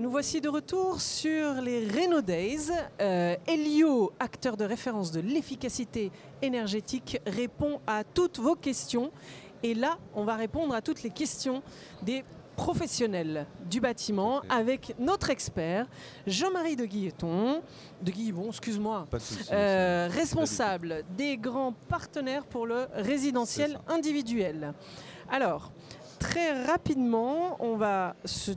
Et nous voici de retour sur les Renault Days. Euh, Elio, acteur de référence de l'efficacité énergétique, répond à toutes vos questions. Et là, on va répondre à toutes les questions des professionnels du bâtiment avec notre expert Jean-Marie de Guilleton, de Guillebon, excuse-moi, de euh, responsable des grands partenaires pour le résidentiel individuel. Alors, très rapidement, on va se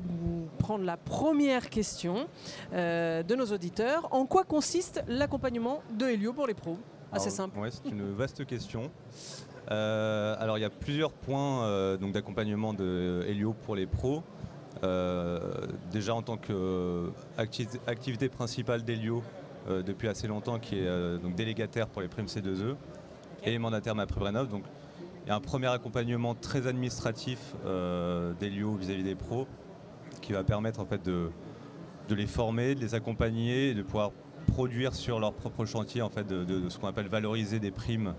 prendre la première question euh, de nos auditeurs. En quoi consiste l'accompagnement de Helio pour les pros? Assez Alors, simple. ouais, c'est une vaste question. Euh, alors il y a plusieurs points euh, donc d'accompagnement de Helio pour les pros. Déjà en tant qu'activité activité principale d'Helio depuis assez longtemps qui est donc délégataire pour les primes C2E et mandataire MaPrimeRénov. Donc a un premier accompagnement très administratif euh, d'Helio vis-à-vis des pros qui va permettre en fait de, les former, de les accompagner et de pouvoir produire sur leur propre chantier en fait de, ce qu'on appelle valoriser des primes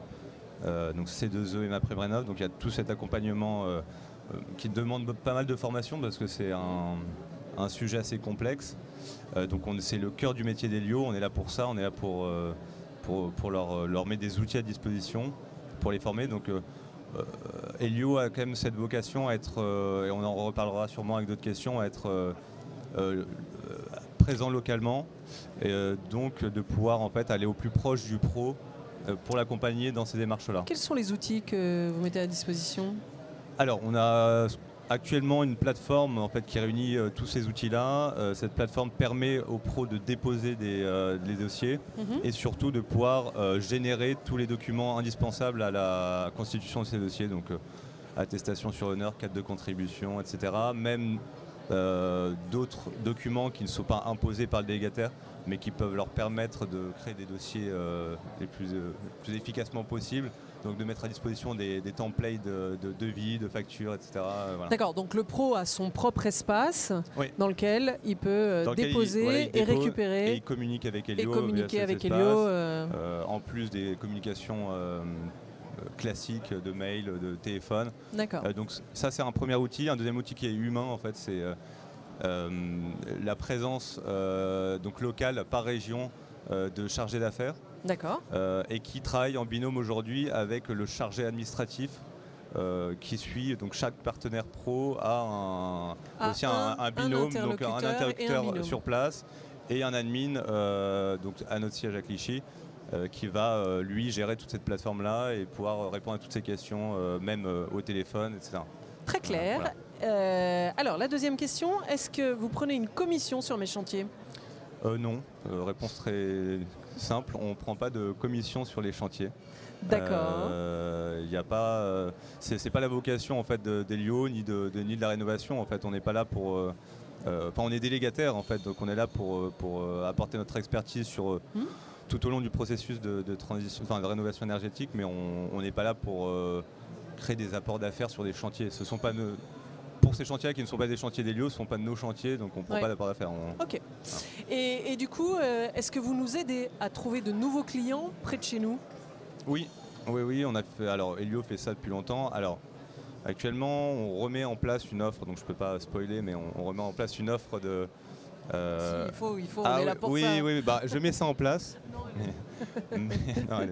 euh, donc C2E et MaPrimeRénov. Donc il y a tout cet accompagnement euh, qui demande pas mal de formation parce que c'est un, sujet assez complexe. Donc on- c'est le cœur du métier d'Elio, on est là pour ça, on est là pour, leur, leur mettre des outils à disposition pour les former. Donc Elio a quand même cette vocation à être, euh, et on en reparlera sûrement avec d'autres questions, à être euh, euh, euh, présent localement et euh, donc de pouvoir en fait aller au plus proche du pro euh, pour l'accompagner dans ces démarches-là. Quels sont les outils que vous mettez à disposition? Alors, on a actuellement une plateforme en fait, qui réunit euh, tous ces outils-là. Euh, cette plateforme permet aux pros de déposer des, euh, les dossiers Mhm. et surtout de pouvoir générer tous les documents indispensables à la constitution de ces dossiers. Donc, attestation sur honneur, cadre de contribution, etc. Même d'autres documents qui ne sont pas imposés par le délégataire, mais qui peuvent leur permettre de créer des dossiers les plus, euh, plus efficacement possible. Donc de mettre à disposition des, des templates de, de devis, de factures, etc. euh, voilà. D'accord, donc le pro a son propre espace Oui. dans lequel il peut euh, il- déposer voilà, il et récupérer Et il communique avec Helio. et communiquer avec espace. Helio. euh, en plus des communications classiques de mail, de téléphone. D'accord. Euh, donc ça c'est un premier outil. Un deuxième outil qui est humain en fait, c'est euh, la présence euh, donc locale par région de chargés d'affaires D'accord. euh, et qui travaille en binôme aujourd'hui avec le chargé administratif. euh, qui suit donc chaque partenaire pro a un, aussi un, un- un un binôme donc un interlocuteur sur place et un admin euh, donc à notre siège à Clichy euh, qui va lui gérer toute cette plateforme là et pouvoir répondre à toutes ces questions même au téléphone etc. Très clair. Voilà. Alors, la deuxième question, est-ce que vous prenez une commission sur mes chantiers? Euh, non, Euh, réponse très simple, on ne prend pas de commission sur les chantiers. D'accord. Il n'y a pas, euh, c'est c'est pas la vocation en fait de- d'Elio ni de, de- ni de la rénovation. En fait, on n'est pas là pour, euh, euh, enfin, on est délégataire en fait, donc on est là pour euh, pour euh, apporter notre expertise sur euh, Hmm. tout au long du processus de, de transition, enfin de rénovation énergétique, mais on n'est pas là pour euh, créer des apports d'affaires sur des chantiers. Ce sont pas nos- pour ces chantiers qui ne sont pas des chantiers d'Elio, ce ne sont pas de nos chantiers, donc on ne prend Ouais. pas d'apport d'affaires. On- Ok. Et, et du coup, euh, est-ce que vous nous aidez à trouver de nouveaux clients près de chez nous? Oui, oui, oui, on a fait. Alors, Elio fait ça depuis longtemps. Alors, actuellement, on remet en place une offre, donc je peux pas spoiler, mais on, on remet en place une offre de. euh, Il faut, il faut, ah on est là oui, pour oui, ça. oui, bah, je mets ça en place. mais, mais- non,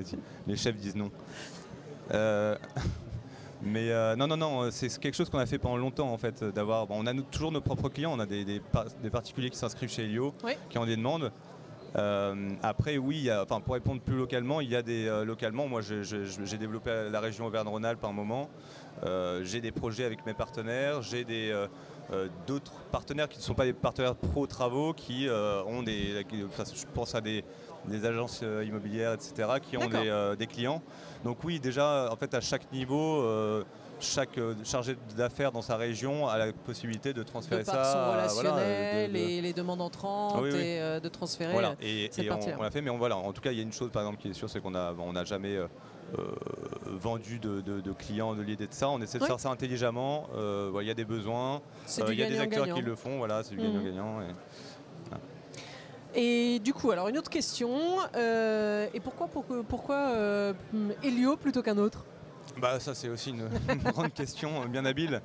les chefs disent non. Euh, mais euh, non, non, non, c'est quelque chose qu'on a fait pendant longtemps en fait. D'avoir, bon, on a nous- toujours nos propres clients, on a des, des par- des particuliers qui s'inscrivent chez Elio, Oui. qui ont des demandes. Euh, après, oui, y a- pour répondre plus localement, il y a des euh, localement. Moi, j'ai développé la région Auvergne-Rhône-Alpes un moment. Euh, j'ai des projets avec mes partenaires. J'ai des euh, euh, d'autres partenaires qui ne sont pas des partenaires pro travaux, qui euh, ont des. qui- enfin, je pense à des, des agences euh, immobilières, etc., qui ont des, euh, des clients. Donc oui, déjà, en fait, à chaque niveau. euh, chaque chargé d'affaires dans sa région a la possibilité de De transférer par ça son voilà, relationnel de- de- et les demandes entrantes Ah oui, oui. et euh, de transférer. voilà, et, cette et on, on l'a fait, mais on, voilà, en tout cas, il y a une chose par exemple qui est sûre, c'est qu'on a, on n'a jamais euh, vendu de, de- de clients de l'idée de ça. On essaie de Oui. faire ça intelligemment. euh, voilà, Il y a des besoins, il y a des acteurs qui le font, voilà, c'est du Mhm. gagnant-gagnant. et- Et du coup, alors une autre question. euh, et pourquoi, pourquoi, pourquoi euh, Helio plutôt qu'un autre? Bah, ça c'est aussi une, grande question euh, bien habile,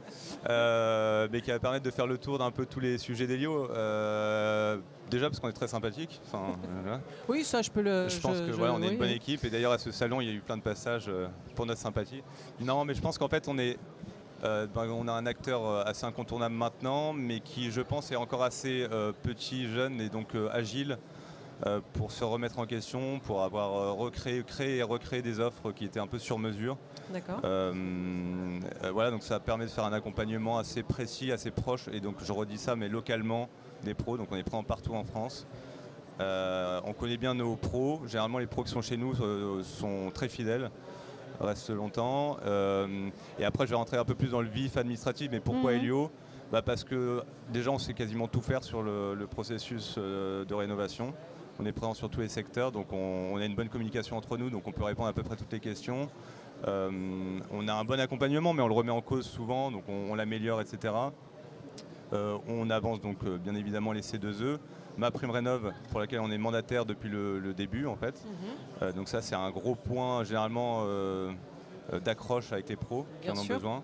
euh, mais qui va permettre de faire le tour d'un peu tous les sujets d'Elio. Déjà parce qu'on est très sympathique. Oui, ça je peux le. Je pense que voilà, on est une bonne équipe et d'ailleurs à ce salon il y a eu plein de passages pour notre sympathie. Non, mais je pense qu'en fait on est, ben, on a un acteur assez incontournable maintenant, mais qui je pense est encore assez petit, jeune et donc agile. pour se remettre en question, pour avoir recréé, créé et recréé des offres qui étaient un peu sur mesure. D'accord. Euh, euh, voilà, donc ça permet de faire un accompagnement assez précis, assez proche, et donc je redis ça, mais localement des pros, donc on est présent partout en France. Euh, on connaît bien nos pros. Généralement, les pros qui sont chez nous sont très fidèles, restent longtemps. et après, je vais rentrer un peu plus dans le vif administratif. Mais pourquoi mhm. Helio bah Parce que déjà, on sait quasiment tout faire sur le, processus de rénovation. On est présent sur tous les secteurs, donc on, on, a une bonne communication entre nous, donc on peut répondre à peu près toutes les questions. Euh, on a un bon accompagnement, mais on le remet en cause souvent, donc on, l'améliore, etc. Euh, on avance donc euh, bien évidemment les C2E. Ma prime rénov pour laquelle on est mandataire depuis le, début en fait. Mhm. donc ça c'est un gros point généralement d'accroche avec les pros qui en ont besoin.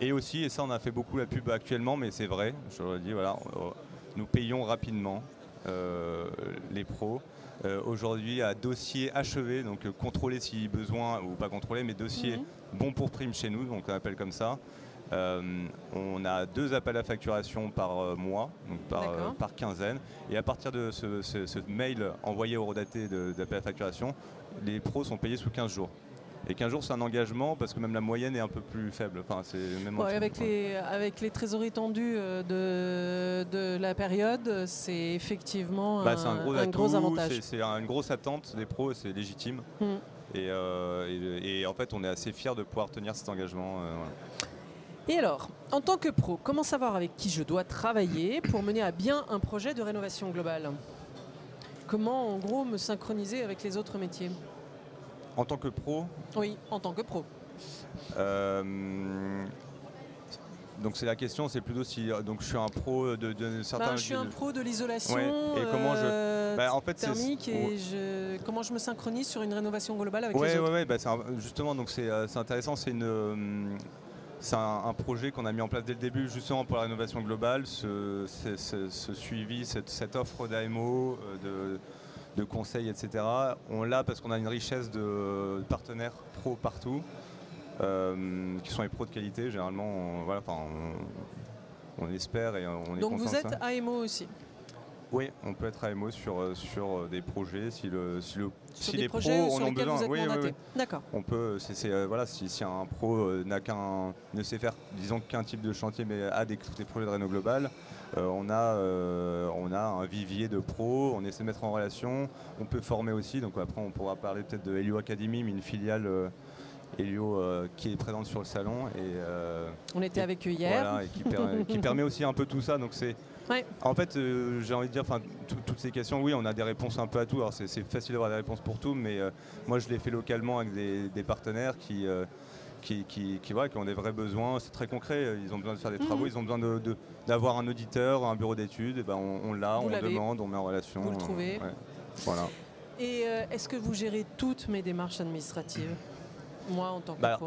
Et aussi, et ça on a fait beaucoup la pub actuellement, mais c'est vrai, je le dis, voilà, nous payons rapidement les pros. Euh, aujourd'hui à dossier achevé, donc euh, contrôlé si besoin, ou pas contrôlé, mais dossier mhm. bon pour prime chez nous, donc on appelle comme ça. Euh, on a deux appels à facturation par mois, donc par, quinzaine. Et à partir de ce, mail envoyé au redaté d'appel à facturation, les pros sont payés sous 15 jours. Et 15 jours, c'est un engagement parce que même la moyenne est un peu plus faible. Enfin, c'est même avec, les, avec les trésoreries tendues euh, de, de la période, c'est effectivement bah, un, gros, avantage. C'est une grosse attente des pros, c'est légitime. Hmm. Euh, et, en fait, on est assez fiers de pouvoir tenir cet engagement. Euh, et alors, en tant que pro, comment savoir avec qui je dois travailler pour mener à bien un projet de rénovation globale? Comment, en gros, me synchroniser avec les autres métiers? En tant que pro? Oui, en tant que pro. Euh, donc c'est la question, c'est plutôt si donc je suis un pro de, de certains. Ben, je suis un pro de l'isolation. Et comment je euh, ben, en fait, thermique et je, comment je me synchronise sur une rénovation globale avec les autres? Oui, ben, justement donc euh, c'est intéressant, c'est une c'est un, projet qu'on a mis en place dès le début justement pour la rénovation globale, ce, suivi, cette, cette offre d'AMO, de, de conseils, etc. On l'a parce qu'on a une richesse de partenaires pro partout, euh, qui sont les pros de qualité. Généralement, on, voilà, on, on espère et on est Donc vous êtes AMO aussi oui, on peut être AMO sur, euh, sur euh, des projets si, le, si, le, si les pros en ont besoin. oui, oui, D'accord. On peut, c'est, voilà, si, si, un pro n'a qu'un, ne sait faire, disons qu'un type de chantier, mais a des, des projets de réno global, on, a, on a un vivier de pros, on essaie de mettre en relation, on peut former aussi, donc après on pourra parler peut-être de Helio Academy, mais une filiale Helio qui est présente sur le salon. Et, on était avec eux hier. Voilà, et qui, qui, permet aussi un peu tout ça. Donc c'est en fait, euh, j'ai envie de dire, toutes ces questions, oui, on a des réponses un peu à tout. Alors, c'est facile d'avoir des réponses pour tout, mais euh, moi, je l'ai fait localement avec des, partenaires euh, qui, qui, qui, ont des vrais besoins. C'est très concret. Ils ont besoin de faire des travaux, mhm. ils ont besoin d'avoir un auditeur, un bureau d'études. Ben, on, l'a, on demande, on met en relation. Vous le trouvez. voilà. Et est-ce que vous gérez toutes mes démarches administratives? Moi, en tant que bah,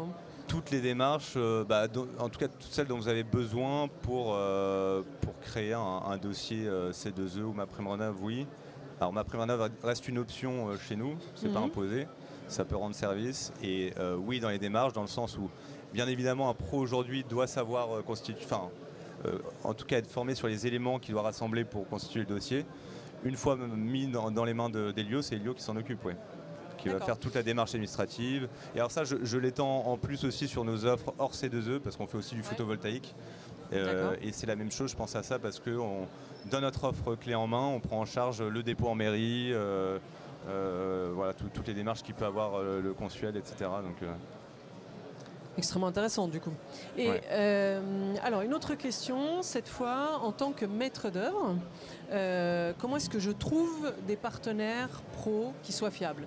toutes les démarches, euh, bah, en tout cas toutes celles dont vous avez besoin pour, euh, pour créer un, dossier euh, C2E ou ma prime oui. Alors ma prime reste une option chez nous, c'est pas mhm. imposé, ça peut rendre service. Et oui, dans les démarches, dans le sens où, bien évidemment, un pro aujourd'hui doit savoir constituer, enfin, en tout cas être formé sur les éléments qu'il doit rassembler pour constituer le dossier. Une fois mis dans, les mains d'Elio, c'est Elio qui s'en occupe. Ouais qui va faire toute la démarche administrative. Et alors ça, je, l'étends en plus aussi sur nos offres hors C2E, parce qu'on fait aussi du photovoltaïque. Euh, et c'est la même chose, je pense à ça, parce que dans notre offre clé en main, on prend en charge le dépôt en mairie, euh, euh, voilà, toutes les démarches qu'il peut avoir le consuel, etc. Donc, Extrêmement intéressant du coup. Et alors une autre question, cette fois en tant que maître d'œuvre, comment est-ce que je trouve des partenaires pros qui soient fiables?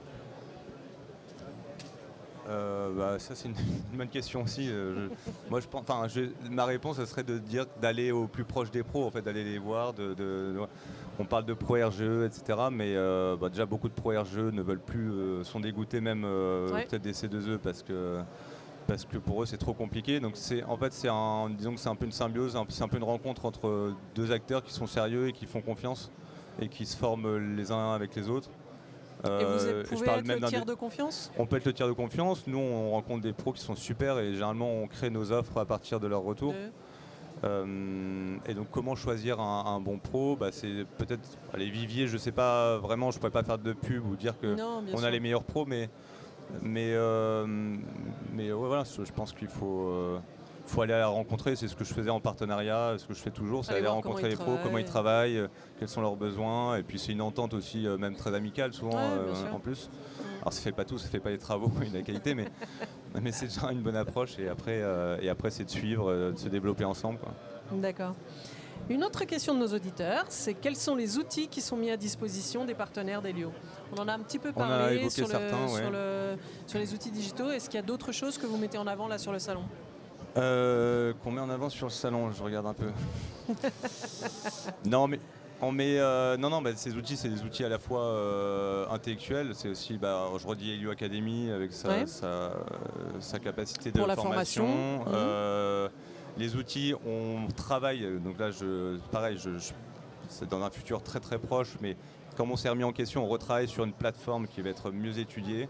Euh, bah, ça c'est une, bonne question aussi. Euh, moi je pense, enfin, ma réponse ce serait de dire d'aller au plus proche des pros, en fait, d'aller les voir. De, on parle de pro RGE, etc. Mais euh, bah, déjà beaucoup de pro RGE ne veulent plus, sont dégoûtés même peut-être des C2E parce que parce que pour eux c'est trop compliqué. Donc c'est en fait c'est un disons que c'est un peu une symbiose, c'est un peu une rencontre entre deux acteurs qui sont sérieux et qui font confiance et qui se forment les uns avec les autres. Et vous Euh, êtes- je pouvez parle être même le tiers de confiance? On peut être le tiers de confiance. Nous, on rencontre des pros qui sont super et généralement, on crée nos offres à partir de leur retour. de- Euh, et donc, comment choisir un, un bon pro? Bah, C'est peut-être les viviers. Je sais pas vraiment. Je pourrais pas faire de pub ou dire que Non, on sûr. a les meilleurs pros, mais mais euh, mais ouais, voilà. Je pense qu'il faut. euh, faut aller la rencontrer, c'est ce que je faisais en partenariat, ce que je fais toujours, c'est Aller rencontrer les pros, comment ils travaillent. quels sont leurs besoins, et puis c'est une entente aussi, euh, même très amicale souvent Ouais, euh, en plus. Alors ça fait pas tout, ça fait pas les travaux et la qualité, mais, mais c'est déjà une bonne approche et après, euh, et après c'est de suivre, de se développer ensemble. D'accord. Une autre question de nos auditeurs, c'est quels sont les outils qui sont mis à disposition des partenaires d'Elio? On en a un petit peu parlé évoqué sur, le- certains, ouais. sur, le- sur les outils digitaux. Est-ce qu'il y a d'autres choses que vous mettez en avant là sur le salon? Euh, Qu'on met en avant sur le salon, je regarde un peu. non mais on met, euh, non non, bah, ces outils c'est des outils à la fois euh, intellectuels, c'est aussi, bah, je redis Elio Academy avec sa, Ouais. sa, sa capacité de la formation. formation, mhm. Les outils, on travaille, donc là je, pareil, je, je- c'est dans un futur très très proche, mais comme on s'est remis en question, on retravaille sur une plateforme qui va être mieux étudiée.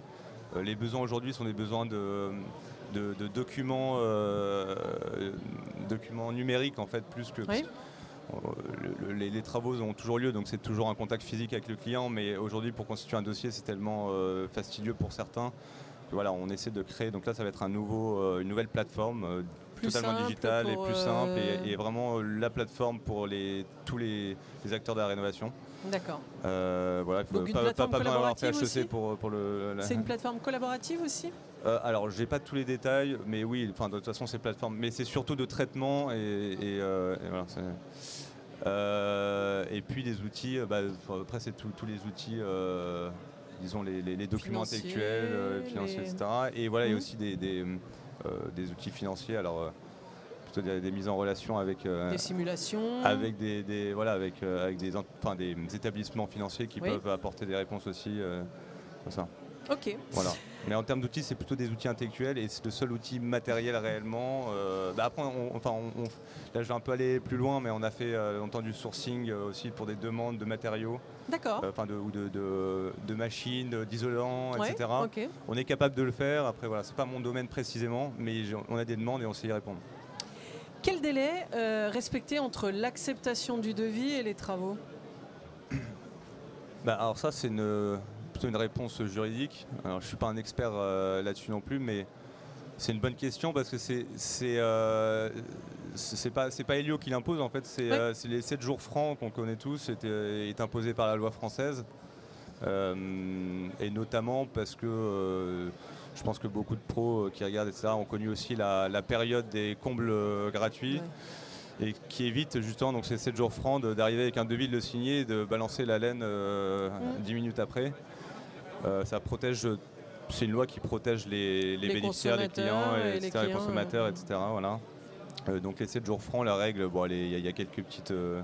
Les besoins aujourd'hui sont des besoins de, de, de documents, euh, documents numériques en fait, plus que Oui. euh, le- le- les, travaux ont toujours lieu, donc c'est toujours un contact physique avec le client, mais aujourd'hui pour constituer un dossier c'est tellement euh, fastidieux pour certains. Voilà, on essaie de créer, donc là ça va être un nouveau, euh, une nouvelle plateforme euh, totalement digitale et plus simple et, et vraiment la plateforme pour les, tous les, les acteurs de la rénovation. D'accord. Voilà, il faut Donc une pas, d'avoir fait HEC pour, pour le. la- C'est une plateforme collaborative aussi? Euh, alors, j'ai pas tous les détails, mais oui, enfin, de toute façon, c'est plateforme. Mais c'est surtout de traitement et, et, euh, et voilà. Euh, et puis des outils, bah, après, c'est tous les outils, disons, les, les- les documents intellectuels, financiers, les- etc. Et voilà, il y a Mhm. aussi des, des, des outils financiers, alors plutôt des, des mises en relation avec. Des simulations avec des, des- voilà avec, avec des, ent- enfin, des établissements financiers qui Oui. peuvent apporter des réponses aussi comme ça. Ok. Voilà. Mais en termes d'outils, c'est plutôt des outils intellectuels et c'est le seul outil matériel réellement. Euh, bah après, on- enfin, on- on- là, je vais un peu aller plus loin, mais on a fait euh, longtemps du sourcing euh, aussi pour des demandes de matériaux, D'accord. euh, enfin de, ou de, de- de machines, d'isolants, Ouais, etc. ok. On est capable de le faire. Après, voilà, c'est pas mon domaine précisément, mais on a des demandes et on sait y répondre. Quel délai respecter entre l'acceptation du devis et les travaux? Bah, alors ça, c'est une, plutôt une réponse juridique. Alors, je suis pas un expert euh, là-dessus non plus, mais c'est une bonne question parce que c'est c'est euh, pas c'est pas Helio qui l'impose en fait. C'est euh, les 7 jours francs qu'on connaît tous, c'était est imposé par la loi française. Et notamment parce que je pense que beaucoup de pros qui regardent etc ont connu aussi la, la période des combles gratuits et qui évite justement donc ces 7 jours francs d'arriver avec un devis de le signer et de balancer la laine euh, Mm. 10 minutes après. Euh, ça protège, c'est une loi qui protège les, les Les bénéficiaires, les clients, consommateurs et et, les etc., les clients, consommateurs, euh, etc. Voilà. Euh, donc les 7 jours francs, la règle, bon, il y, a- il y a quelques petites euh,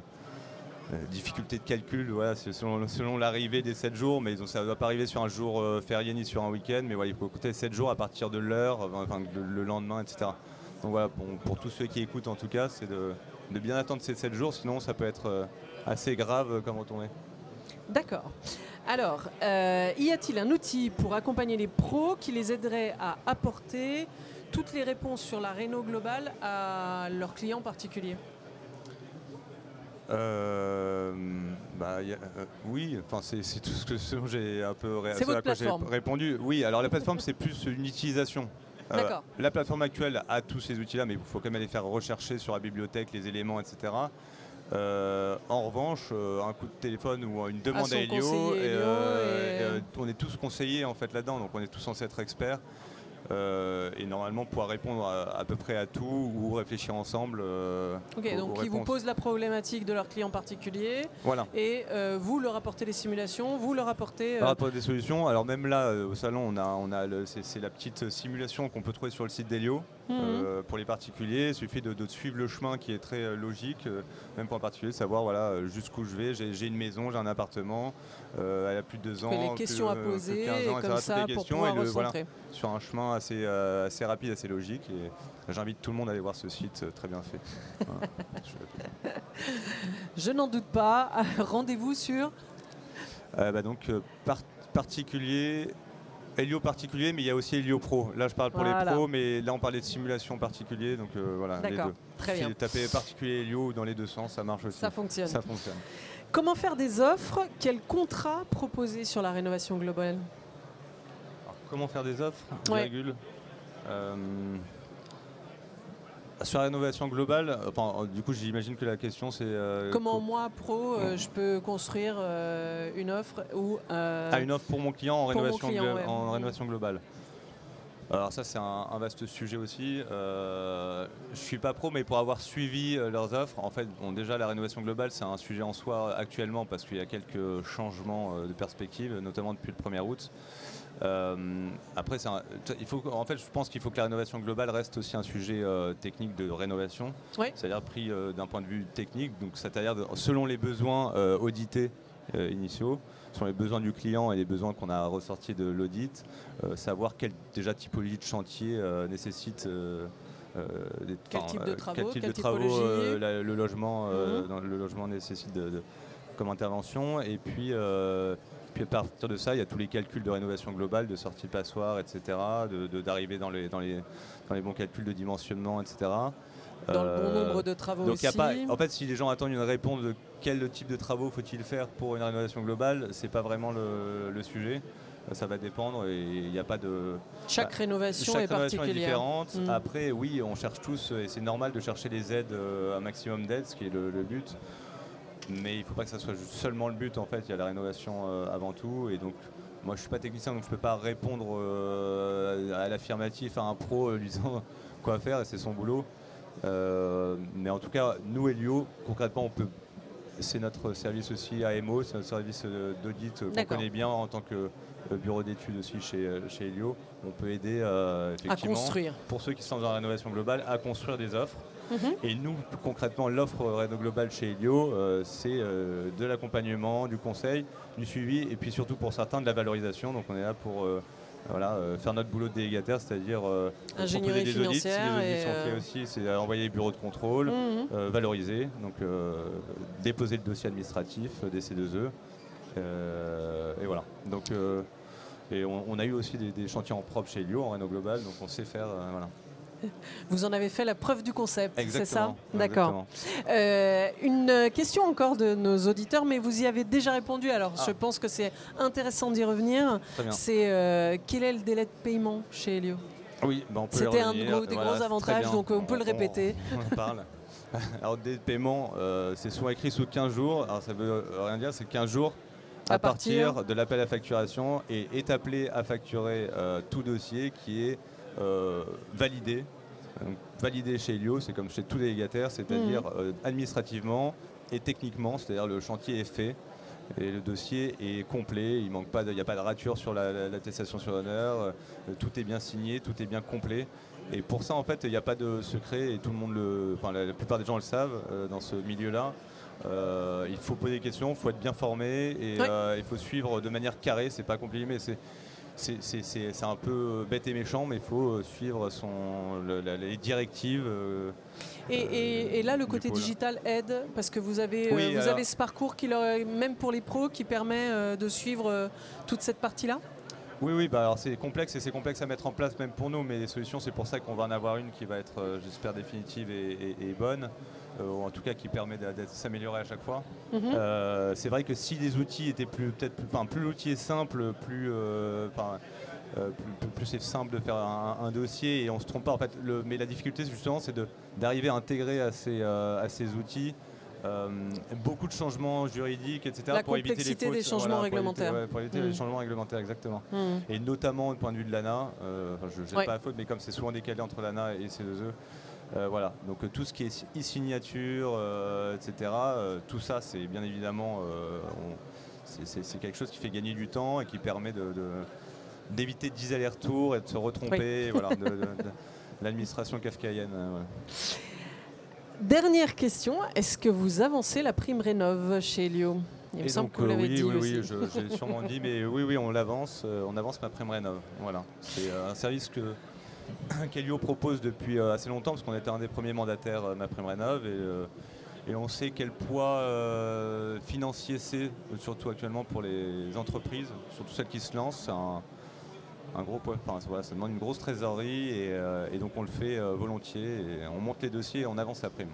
difficultés de calcul, voilà, selon, selon l'arrivée des 7 jours, mais donc, ça ne doit pas arriver sur un jour férié ni sur un week-end, mais voilà, il faut compter 7 jours à partir de l'heure, enfin, le, le lendemain, etc. Donc voilà, pour tous ceux qui écoutent en tout cas, c'est de, de bien attendre ces 7 jours, sinon ça peut être assez grave comme retourné. D'accord. Alors, euh, y a-t-il un outil pour accompagner les pros qui les aiderait à apporter toutes les réponses sur la réno globale à leurs clients particuliers? Euh, bah, y a- euh, oui, enfin c'est tout ce que j'ai un peu ré- à quoi répondu. Oui, alors la plateforme c'est plus une utilisation. Euh, D'accord. la plateforme actuelle a tous ces outils-là, mais il faut quand même aller faire rechercher sur la bibliothèque les éléments, etc. Euh, en revanche, euh, un coup de téléphone ou une demande à Helio, conseiller et, Helio euh, et- et, on est tous conseillés en fait là-dedans, donc on est tous censés être experts. et normalement pouvoir répondre à, à peu près à tout ou réfléchir ensemble. Ok, aux- donc aux ils vous posent la problématique de leurs clients particuliers Voilà. et vous leur apportez les simulations, vous leur apportez... à des solutions, alors même là au salon, on a, on a c'est, la petite simulation qu'on peut trouver sur le site d'Helio mhm. euh, pour les particuliers. Il suffit de, de suivre le chemin qui est très euh, logique, euh, même pour un particulier, savoir voilà jusqu'où je vais. J'ai, une maison, j'ai un appartement, elle a plus de deux ans, Que les questions à plus de poser 15 ans, et comme ça pour questions pouvoir et le- voilà, recentrer. sur un chemin assez, assez rapide, assez logique. Et j'invite tout le monde à aller voir ce site, très bien fait. Voilà. Je- Je n'en doute pas. Rendez-vous sur. Bah donc, par- particulier, Helio particulier, mais il y a aussi Helio Pro. Là, je parle pour Voilà. les pros, mais là, on parlait de simulation particulier, donc euh, voilà, les D'accord, deux. très Si bien. vous tapez particulier Helio dans les deux sens, ça marche aussi. Ça fonctionne. Ça fonctionne. Comment faire des offres? Quel contrat proposer sur la rénovation globale? Alors, comment faire des offres? Ouais. virgule Euh, Sur la rénovation globale, enfin, du coup, j'imagine que la question c'est. euh, Comment co- moi, pro, euh, je peux construire euh, une offre ou euh, Ah, une offre pour mon client en, rénovation, client, glo- ouais. en rénovation globale. Alors ça c'est un, un vaste sujet aussi. Euh, je suis pas pro mais pour avoir suivi euh, leurs offres, en fait bon, déjà la rénovation globale c'est un sujet en soi actuellement parce qu'il y a quelques changements euh, de perspective, notamment depuis le 1er août. Euh, après un- il faut, en fait je pense qu'il faut que la rénovation globale reste aussi un sujet euh, technique de rénovation, c'est-à-dire pris euh, d'un point de vue technique, donc c'est-à-dire selon les besoins audités initiaux sur les besoins du client et les besoins qu'on a ressortis de l'audit, euh, savoir quelle déjà typologie de chantier euh, nécessite euh, des- Quel type de travaux, quel type quelle de travaux typologie? la- le logement Mhm. dans le logement nécessite de, de- comme intervention et puis puis à partir de ça, il y a tous les calculs de rénovation globale, de sortie de passoire, etc., de- de- d'arriver dans, les, dans, les, dans les bons calculs de dimensionnement, etc. dans le bon Euh, nombre de travaux donc, y a aussi pas, en fait, si les gens attendent une réponse de quel type de travaux faut-il faire pour une rénovation globale, c'est pas vraiment le, le sujet. Euh, Ça va dépendre et il n'y a pas de. Chaque bah, rénovation Chaque est rénovation est différente. Mm. Après, oui, on cherche tous et c'est normal de chercher les aides, euh, un maximum d'aides, ce qui est le, le but. Mais il ne faut pas que ça soit seulement le but. En fait, il y a la rénovation euh, avant tout et donc. Moi, je suis pas technicien, donc je peux pas répondre euh, à l'affirmatif à un pro euh, lui disant quoi faire, et c'est son boulot. Mais en tout cas, nous, Elio, concrètement, on peut. C'est notre service aussi AMO, c'est notre service d'audit qu'on connaît bien en tant que bureau d'études aussi chez, chez Elio. On peut aider à effectivement, construire. pour ceux qui sont dans la rénovation globale, à construire des offres. Mhm. Et nous, concrètement, l'offre Réno Global chez Elio, euh, c'est euh, de l'accompagnement, du conseil, du suivi, et puis surtout pour certains de la valorisation. Donc on est là pour euh, voilà, euh, faire notre boulot de délégataire, c'est-à-dire euh, proposer des audits. Si les audits et, sont euh, faits aussi, c'est envoyer les bureaux de contrôle, Mhm. valoriser, donc déposer le dossier administratif des C2E. euh, et voilà. Donc, et on, on a eu aussi des, des chantiers en propre chez Elio, en Réno Global, donc on sait faire. voilà. Vous en avez fait la preuve du concept, c'est ça. D'accord. Euh, une question encore de nos auditeurs, mais vous y avez déjà répondu, alors Ah. je pense que c'est intéressant d'y revenir. C'est euh, quel est le délai de paiement chez Helio Oui, bah, on peut y C'était un gros- des Voilà, gros avantages, donc on peut le répéter. On, parle. Alors, des paiements, euh, c'est souvent écrit sous 15 jours. Alors, ça veut rien dire, c'est 15 jours à, À partir partir de l'appel à facturation et est appelé à facturer euh, tout dossier qui est validé. Donc, validé chez Helio, c'est comme chez tous les délégataires, c'est-à-dire Mhm. euh, administrativement et techniquement, c'est-à-dire le chantier est fait. Et le dossier est complet, il manque pas, il n'y a pas de rature sur la- la- l'attestation sur l'honneur, euh, tout est bien signé, tout est bien complet. Et pour ça, en fait, il n'y a pas de secret et tout le monde le, enfin, la, la plupart des gens le savent euh, dans ce milieu-là. Euh, il faut poser des questions, il faut être bien formé et euh, il faut suivre de manière carrée. C'est pas compliqué, mais c'est c'est- un peu bête et méchant, mais il faut euh, suivre son, le- la- les directives. euh, Et, et- et là, le côté pôle. digital aide parce que vous avez, euh, vous alors- avez ce parcours qui leur, même pour les pros, qui permet euh, de suivre euh, toute cette partie-là? Oui, oui, bah alors c'est complexe et c'est complexe à mettre en place même pour nous, mais les solutions, c'est pour ça qu'on va en avoir une qui va être, euh, j'espère, définitive et, bonne, euh, ou en tout cas qui permet de, de s'améliorer à chaque fois. Mhm. Euh, c'est vrai que si les outils étaient plus, peut-être, plus, enfin, plus l'outil est simple, plus, euh, euh, plus, plus- c'est simple de faire un, un dossier et on se trompe pas. En fait, le- mais la difficulté justement, c'est d'arriver à intégrer à ces, euh, à ces outils. euh, beaucoup de changements juridiques, etc. La pour éviter les fautes. des changements pour éviter- réglementaires. ouais, pour éviter les changements réglementaires, exactement Mhm. et notamment du point de vue de l'ANA, euh, je ne jette Ouais. pas la faute, mais comme c'est souvent décalé entre l'ANA et C2E, euh, voilà. Donc euh, tout ce qui est e-signature, euh, etc., euh, tout ça, c'est bien évidemment, c'est- quelque chose qui fait gagner du temps et qui permet de- de- d'éviter 10 allers-retours et de se retromper, voilà, de, de- de l'administration kafkaïenne. euh, voilà. Dernière question est-ce que vous avancez la prime rénov chez Helio Il me semble donc, que vous l'avez oui, dit oui, aussi. oui, j'ai sûrement dit, mais oui, oui, on l'avance, on avance ma prime rénov. Voilà, c'est un service que qu'Elio propose depuis euh, assez longtemps, parce qu'on était un des premiers mandataires euh, MaPrimeRénov. Et, euh, et on sait quel poids financier c'est, surtout actuellement pour les entreprises, surtout celles qui se lancent. C'est un, un gros poids, enfin, voilà, ça demande une grosse trésorerie et, et donc on le fait volontiers. Et on monte les dossiers et on avance la prime.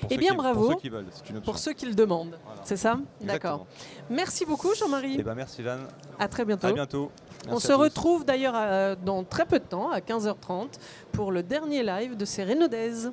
Pour Eh bien, qui- bravo. Pour ceux qui veulent, une. Pour ceux qui le demandent. Voilà. C'est ça? D'accord. Merci beaucoup Jean-Marie. Eh ben, merci Jeanne. À très bientôt. À bientôt. On Merci se tous. retrouve d'ailleurs euh, dans très peu de temps, à 15h30, pour le dernier live de ces Rénaudaises.